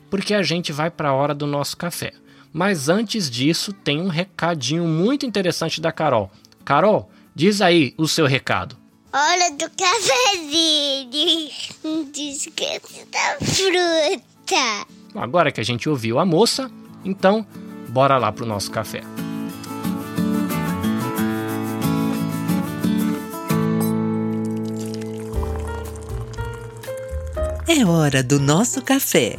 porque a gente vai para a hora do nosso café. Mas antes disso, tem um recadinho muito interessante da Carol. Carol, diz aí o seu recado. Hora do cafezinho. Não esquece da fruta. Agora que a gente ouviu a moça, então bora lá pro nosso café. É hora do nosso café.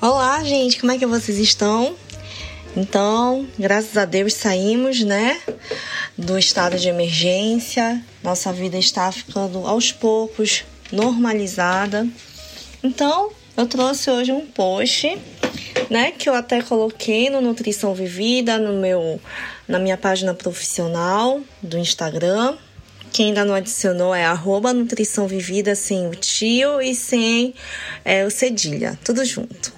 Olá, gente, como é que vocês estão? Então, graças a Deus saímos, né, do estado de emergência. Nossa vida está ficando aos poucos normalizada. Então, eu trouxe hoje um post, né, que eu até coloquei no Nutrição Vivida, no meu na minha página profissional do Instagram, quem ainda não adicionou é arroba Nutrição Vivida sem o tio e sem é, o cedilha, tudo junto.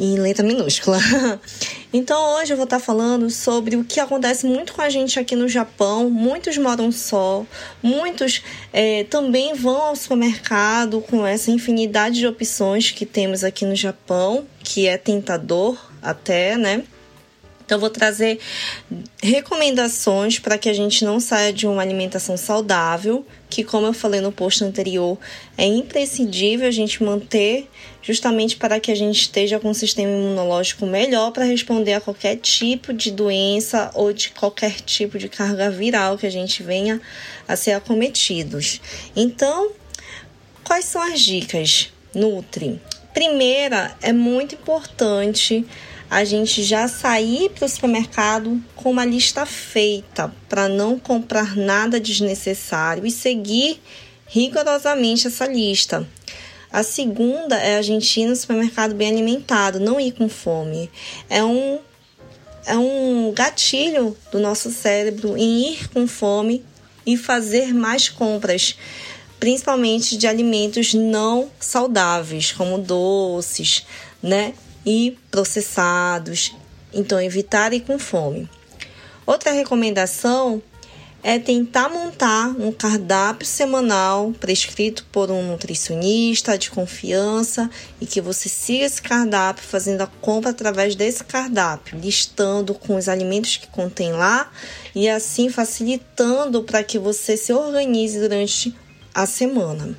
Em letra minúscula. Então hoje eu vou estar falando sobre o que acontece muito com a gente aqui no Japão. Muitos moram só, muitos é, também vão ao supermercado com essa infinidade de opções que temos aqui no Japão, que é tentador até, né? Então, eu vou trazer recomendações para que a gente não saia de uma alimentação saudável, que, como eu falei no post anterior, é imprescindível a gente manter, justamente para que a gente esteja com um sistema imunológico melhor para responder a qualquer tipo de doença ou de qualquer tipo de carga viral que a gente venha a ser acometidos. Então, quais são as dicas? Nutri. Primeira, é muito importante a gente já sair para o supermercado com uma lista feita para não comprar nada desnecessário e seguir rigorosamente essa lista. A segunda é a gente ir no supermercado bem alimentado, não ir com fome. É um, é um gatilho do nosso cérebro em ir com fome e fazer mais compras, principalmente de alimentos não saudáveis, como doces, né? E processados, então evitar ir com fome. Outra recomendação é tentar montar um cardápio semanal prescrito por um nutricionista de confiança e que você siga esse cardápio fazendo a compra através desse cardápio, listando com os alimentos que contém lá e assim facilitando para que você se organize durante a semana.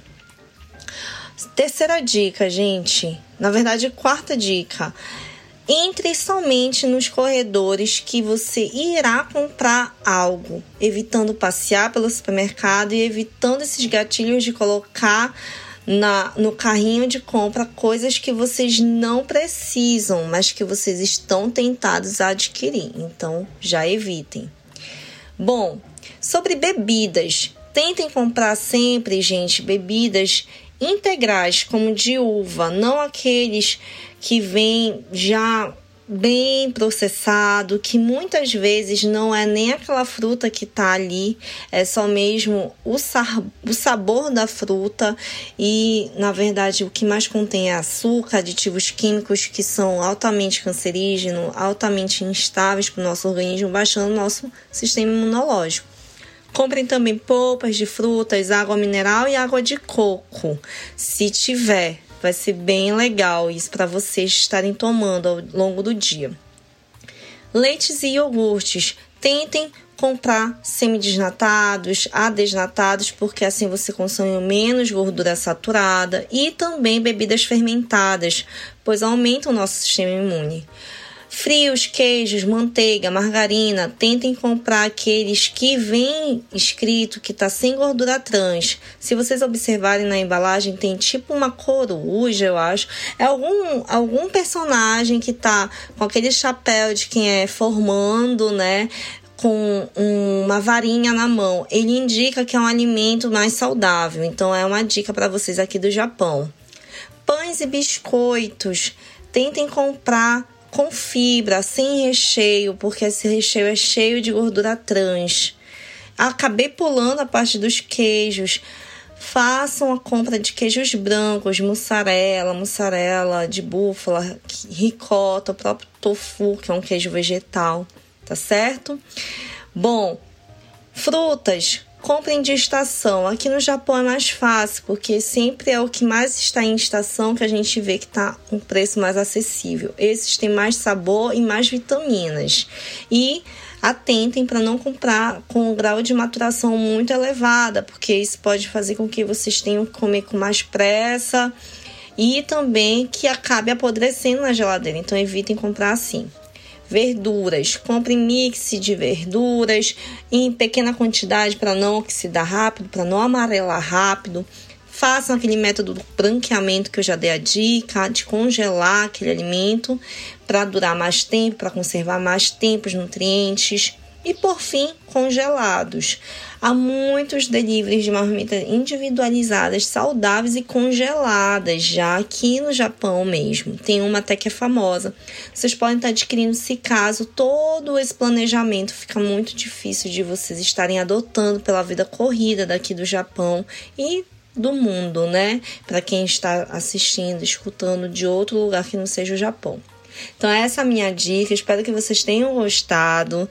Terceira dica, gente. Na verdade, quarta dica. Entre somente nos corredores que você irá comprar algo, evitando passear pelo supermercado e evitando esses gatilhos de colocar na, no carrinho de compra coisas que vocês não precisam, mas que vocês estão tentados a adquirir. Então, já evitem. Bom, sobre bebidas, tentem comprar sempre, gente, bebidas integrais, como de uva, não aqueles que vêm já bem processado, que muitas vezes não é nem aquela fruta que tá ali, é só mesmo o, o sabor da fruta e, na verdade, o que mais contém é açúcar, aditivos químicos que são altamente cancerígenos, altamente instáveis para o nosso organismo, baixando o nosso sistema imunológico. Comprem também polpas de frutas, água mineral e água de coco, se tiver. Vai ser bem legal isso para vocês estarem tomando ao longo do dia. Leites e iogurtes. Tentem comprar semidesnatados, adesnatados, porque assim você consome menos gordura saturada e também bebidas fermentadas, pois aumentam o nosso sistema imune. Frios, queijos, manteiga, margarina, tentem comprar aqueles que vem escrito que está sem gordura trans. Se vocês observarem na embalagem, tem tipo uma coruja, eu acho. É algum, algum personagem que tá com aquele chapéu de quem é formando, né? com uma varinha na mão. Ele indica que é um alimento mais saudável. Então é uma dica para vocês aqui do Japão. Pães e biscoitos. Tentem comprar com fibra, sem recheio, porque esse recheio é cheio de gordura trans. Acabei pulando a parte dos queijos. Façam a compra de queijos brancos, mussarela, mussarela de búfala, ricota, o próprio tofu, que é um queijo vegetal, tá certo? Bom, frutas, Comprem de estação. Aqui no Japão é mais fácil, porque sempre é o que mais está em estação que a gente vê que está um preço mais acessível. Esses têm mais sabor e mais vitaminas. E atentem para não comprar com um grau de maturação muito elevada, porque isso pode fazer com que vocês tenham que comer com mais pressa e também que acabe apodrecendo na geladeira. Então evitem comprar assim. Verduras, compre mix de verduras em pequena quantidade para não oxidar rápido, para não amarelar rápido. Façam aquele método do branqueamento que eu já dei a dica, de congelar aquele alimento para durar mais tempo, para conservar mais tempo os nutrientes. E por fim, congelados. Há muitos deliveries de marmitas individualizadas, saudáveis e congeladas, já aqui no Japão mesmo. Tem uma até que é famosa. Vocês podem estar adquirindo se caso todo esse planejamento fica muito difícil de vocês estarem adotando pela vida corrida daqui do Japão e do mundo, né? Para quem está assistindo, escutando de outro lugar que não seja o Japão. Então, essa é a minha dica. Espero que vocês tenham gostado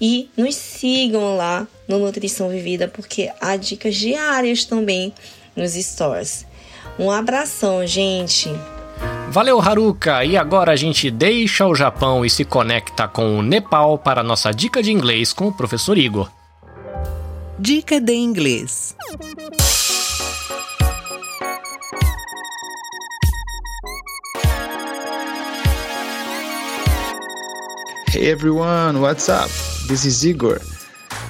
e nos sigam lá no Nutrição Vivida, porque há dicas diárias também nos stores. Um abração, gente! Valeu, Haruka! E agora a gente deixa o Japão e se conecta com o Nepal para a nossa dica de inglês com o professor Igor. Dica de inglês. Hey everyone, what's up? This is Igor.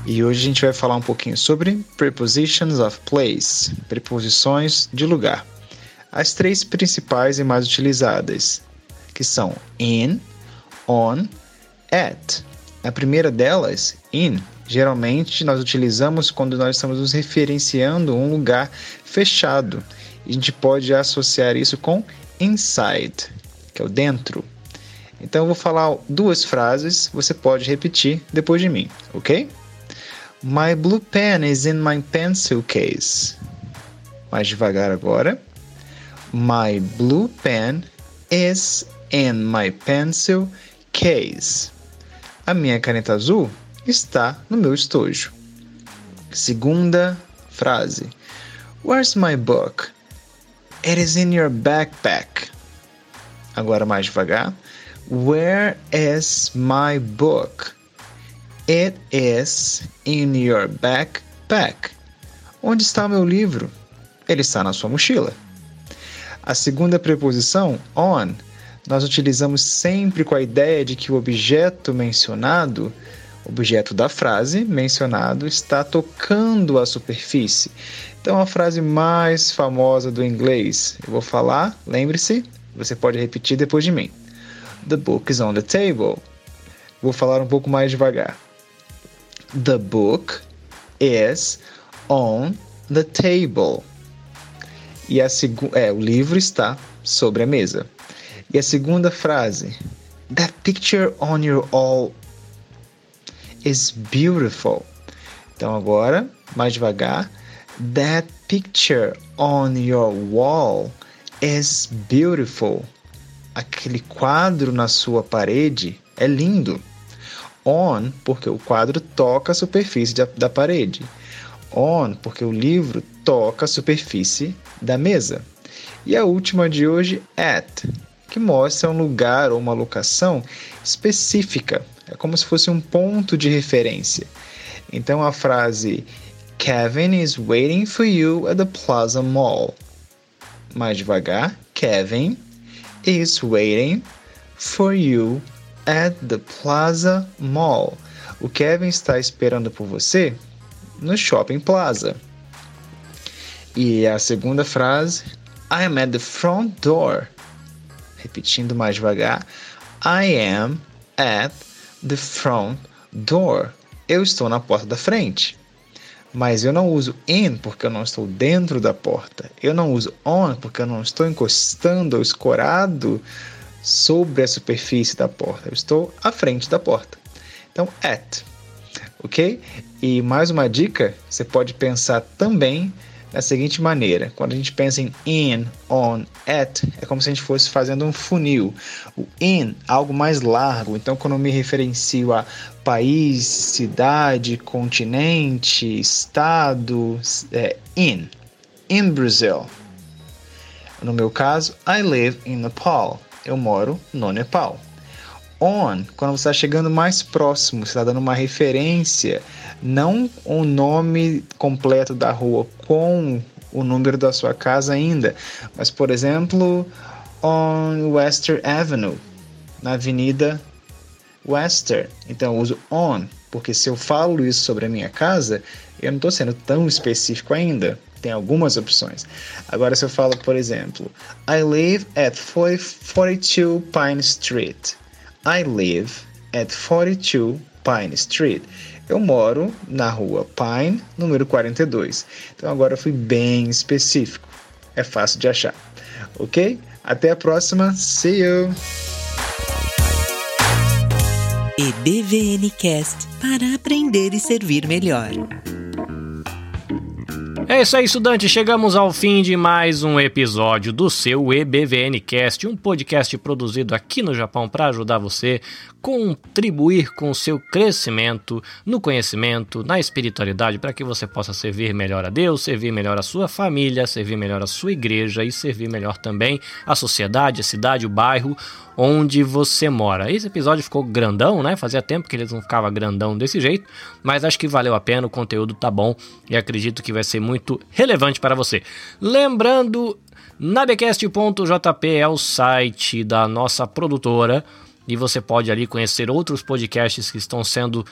E hoje a gente vai falar um pouquinho sobre prepositions of place, preposições de lugar. As três principais e mais utilizadas, que são in, on, at. A primeira delas, in, geralmente nós utilizamos quando nós estamos nos referenciando a um lugar fechado. A gente pode associar isso com inside, que é o dentro. Então eu vou falar duas frases, você pode repetir depois de mim, ok? My blue pen is in my pencil case. Mais devagar agora. My blue pen is in my pencil case. A minha caneta azul está no meu estojo. Segunda frase. Where's my book? It is in your backpack. Agora mais devagar. Where is my book? It is in your backpack. Onde está meu livro? Ele está na sua mochila. A segunda preposição, on, nós utilizamos sempre com a ideia de que o objeto mencionado, objeto da frase mencionado, está tocando a superfície. Então, a frase mais famosa do inglês, eu vou falar, lembre-se, você pode repetir depois de mim. The book is on the table. Vou falar um pouco mais devagar. The book is on the table. E a é, o livro está sobre a mesa. E a segunda frase, That picture on your wall is beautiful. Então agora, mais devagar. That picture on your wall is beautiful aquele quadro na sua parede é lindo. On, porque o quadro toca a superfície da, da parede. On, porque o livro toca a superfície da mesa. E a última de hoje, at, que mostra um lugar ou uma locação específica. É como se fosse um ponto de referência. Então a frase Kevin is waiting for you at the Plaza Mall. Mais devagar. Kevin is waiting for you at the Plaza Mall. O Kevin está esperando por você no Shopping Plaza. E a segunda frase, I am at the front door. Repetindo mais devagar, I am at the front door. Eu estou na porta da frente. Mas eu não uso in porque eu não estou dentro da porta. Eu não uso on porque eu não estou encostando ou escorado sobre a superfície da porta. Eu estou à frente da porta. Então, at. Ok? E mais uma dica: você pode pensar também da seguinte maneira: quando a gente pensa em in, on, at, é como se a gente fosse fazendo um funil. O in, algo mais largo. Então, quando eu me referencio a país, cidade, continente, estado, é in. In Brazil. No meu caso, I live in Nepal. Eu moro no Nepal on, quando você está chegando mais próximo, você está dando uma referência, não o nome completo da rua com o número da sua casa ainda, mas por exemplo, on Western Avenue, na Avenida Western. Então eu uso on, porque se eu falo isso sobre a minha casa, eu não estou sendo tão específico ainda. Tem algumas opções. Agora, se eu falo, por exemplo, I live at 40, 42 Pine Street. I live at 42 Pine Street. Eu moro na rua Pine, número 42. Então agora eu fui bem específico. É fácil de achar. Ok? Até a próxima. See you! EBVNcast para aprender e servir melhor. É isso aí, estudante. Chegamos ao fim de mais um episódio do seu EBVNcast, um podcast produzido aqui no Japão para ajudar você contribuir com o seu crescimento no conhecimento, na espiritualidade, para que você possa servir melhor a Deus, servir melhor a sua família, servir melhor a sua igreja e servir melhor também a sociedade, a cidade, o bairro onde você mora. Esse episódio ficou grandão, né? Fazia tempo que eles não ficava grandão desse jeito, mas acho que valeu a pena, o conteúdo tá bom e acredito que vai ser muito relevante para você. Lembrando, nabecast.jp é o site da nossa produtora e você pode ali conhecer outros podcasts que estão sendo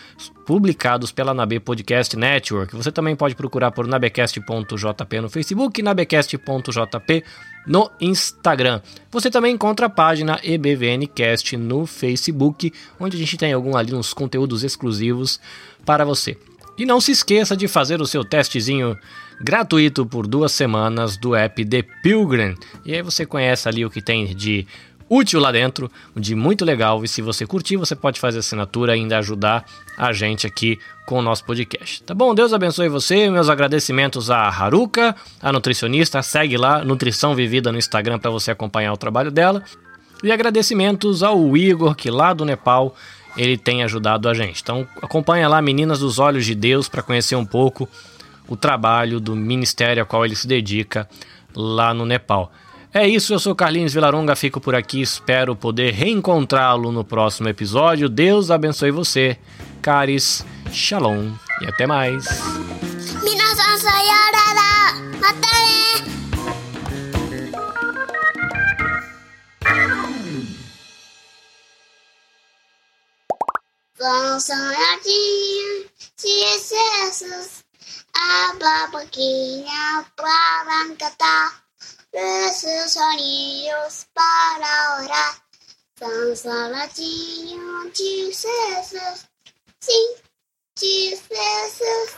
publicados pela Nabe Podcast Network. Você também pode procurar por nabecast.jp no Facebook e nabecast.jp no Instagram. Você também encontra a página EBVNcast no Facebook, onde a gente tem algum ali uns conteúdos exclusivos para você. E não se esqueça de fazer o seu testezinho gratuito por duas semanas do app The Pilgrim. E aí você conhece ali o que tem de útil lá dentro, de muito legal. E se você curtir, você pode fazer assinatura e ainda ajudar a gente aqui com o nosso podcast. Tá bom? Deus abençoe você. Meus agradecimentos a Haruka, a nutricionista. Segue lá, Nutrição Vivida no Instagram para você acompanhar o trabalho dela. E agradecimentos ao Igor, que lá do Nepal ele tem ajudado a gente. Então acompanha lá Meninas dos Olhos de Deus para conhecer um pouco o trabalho do ministério a qual ele se dedica lá no Nepal. É isso, eu sou Carlinhos Vilaronga, fico por aqui, espero poder reencontrá-lo no próximo episódio. Deus abençoe você, Caris, Shalom e até mais. Vão sonhadinhos de excessos, a baboquinha para cantar, esses sonhos para orar. São sonhadinhos de excessos, sim, de excessos.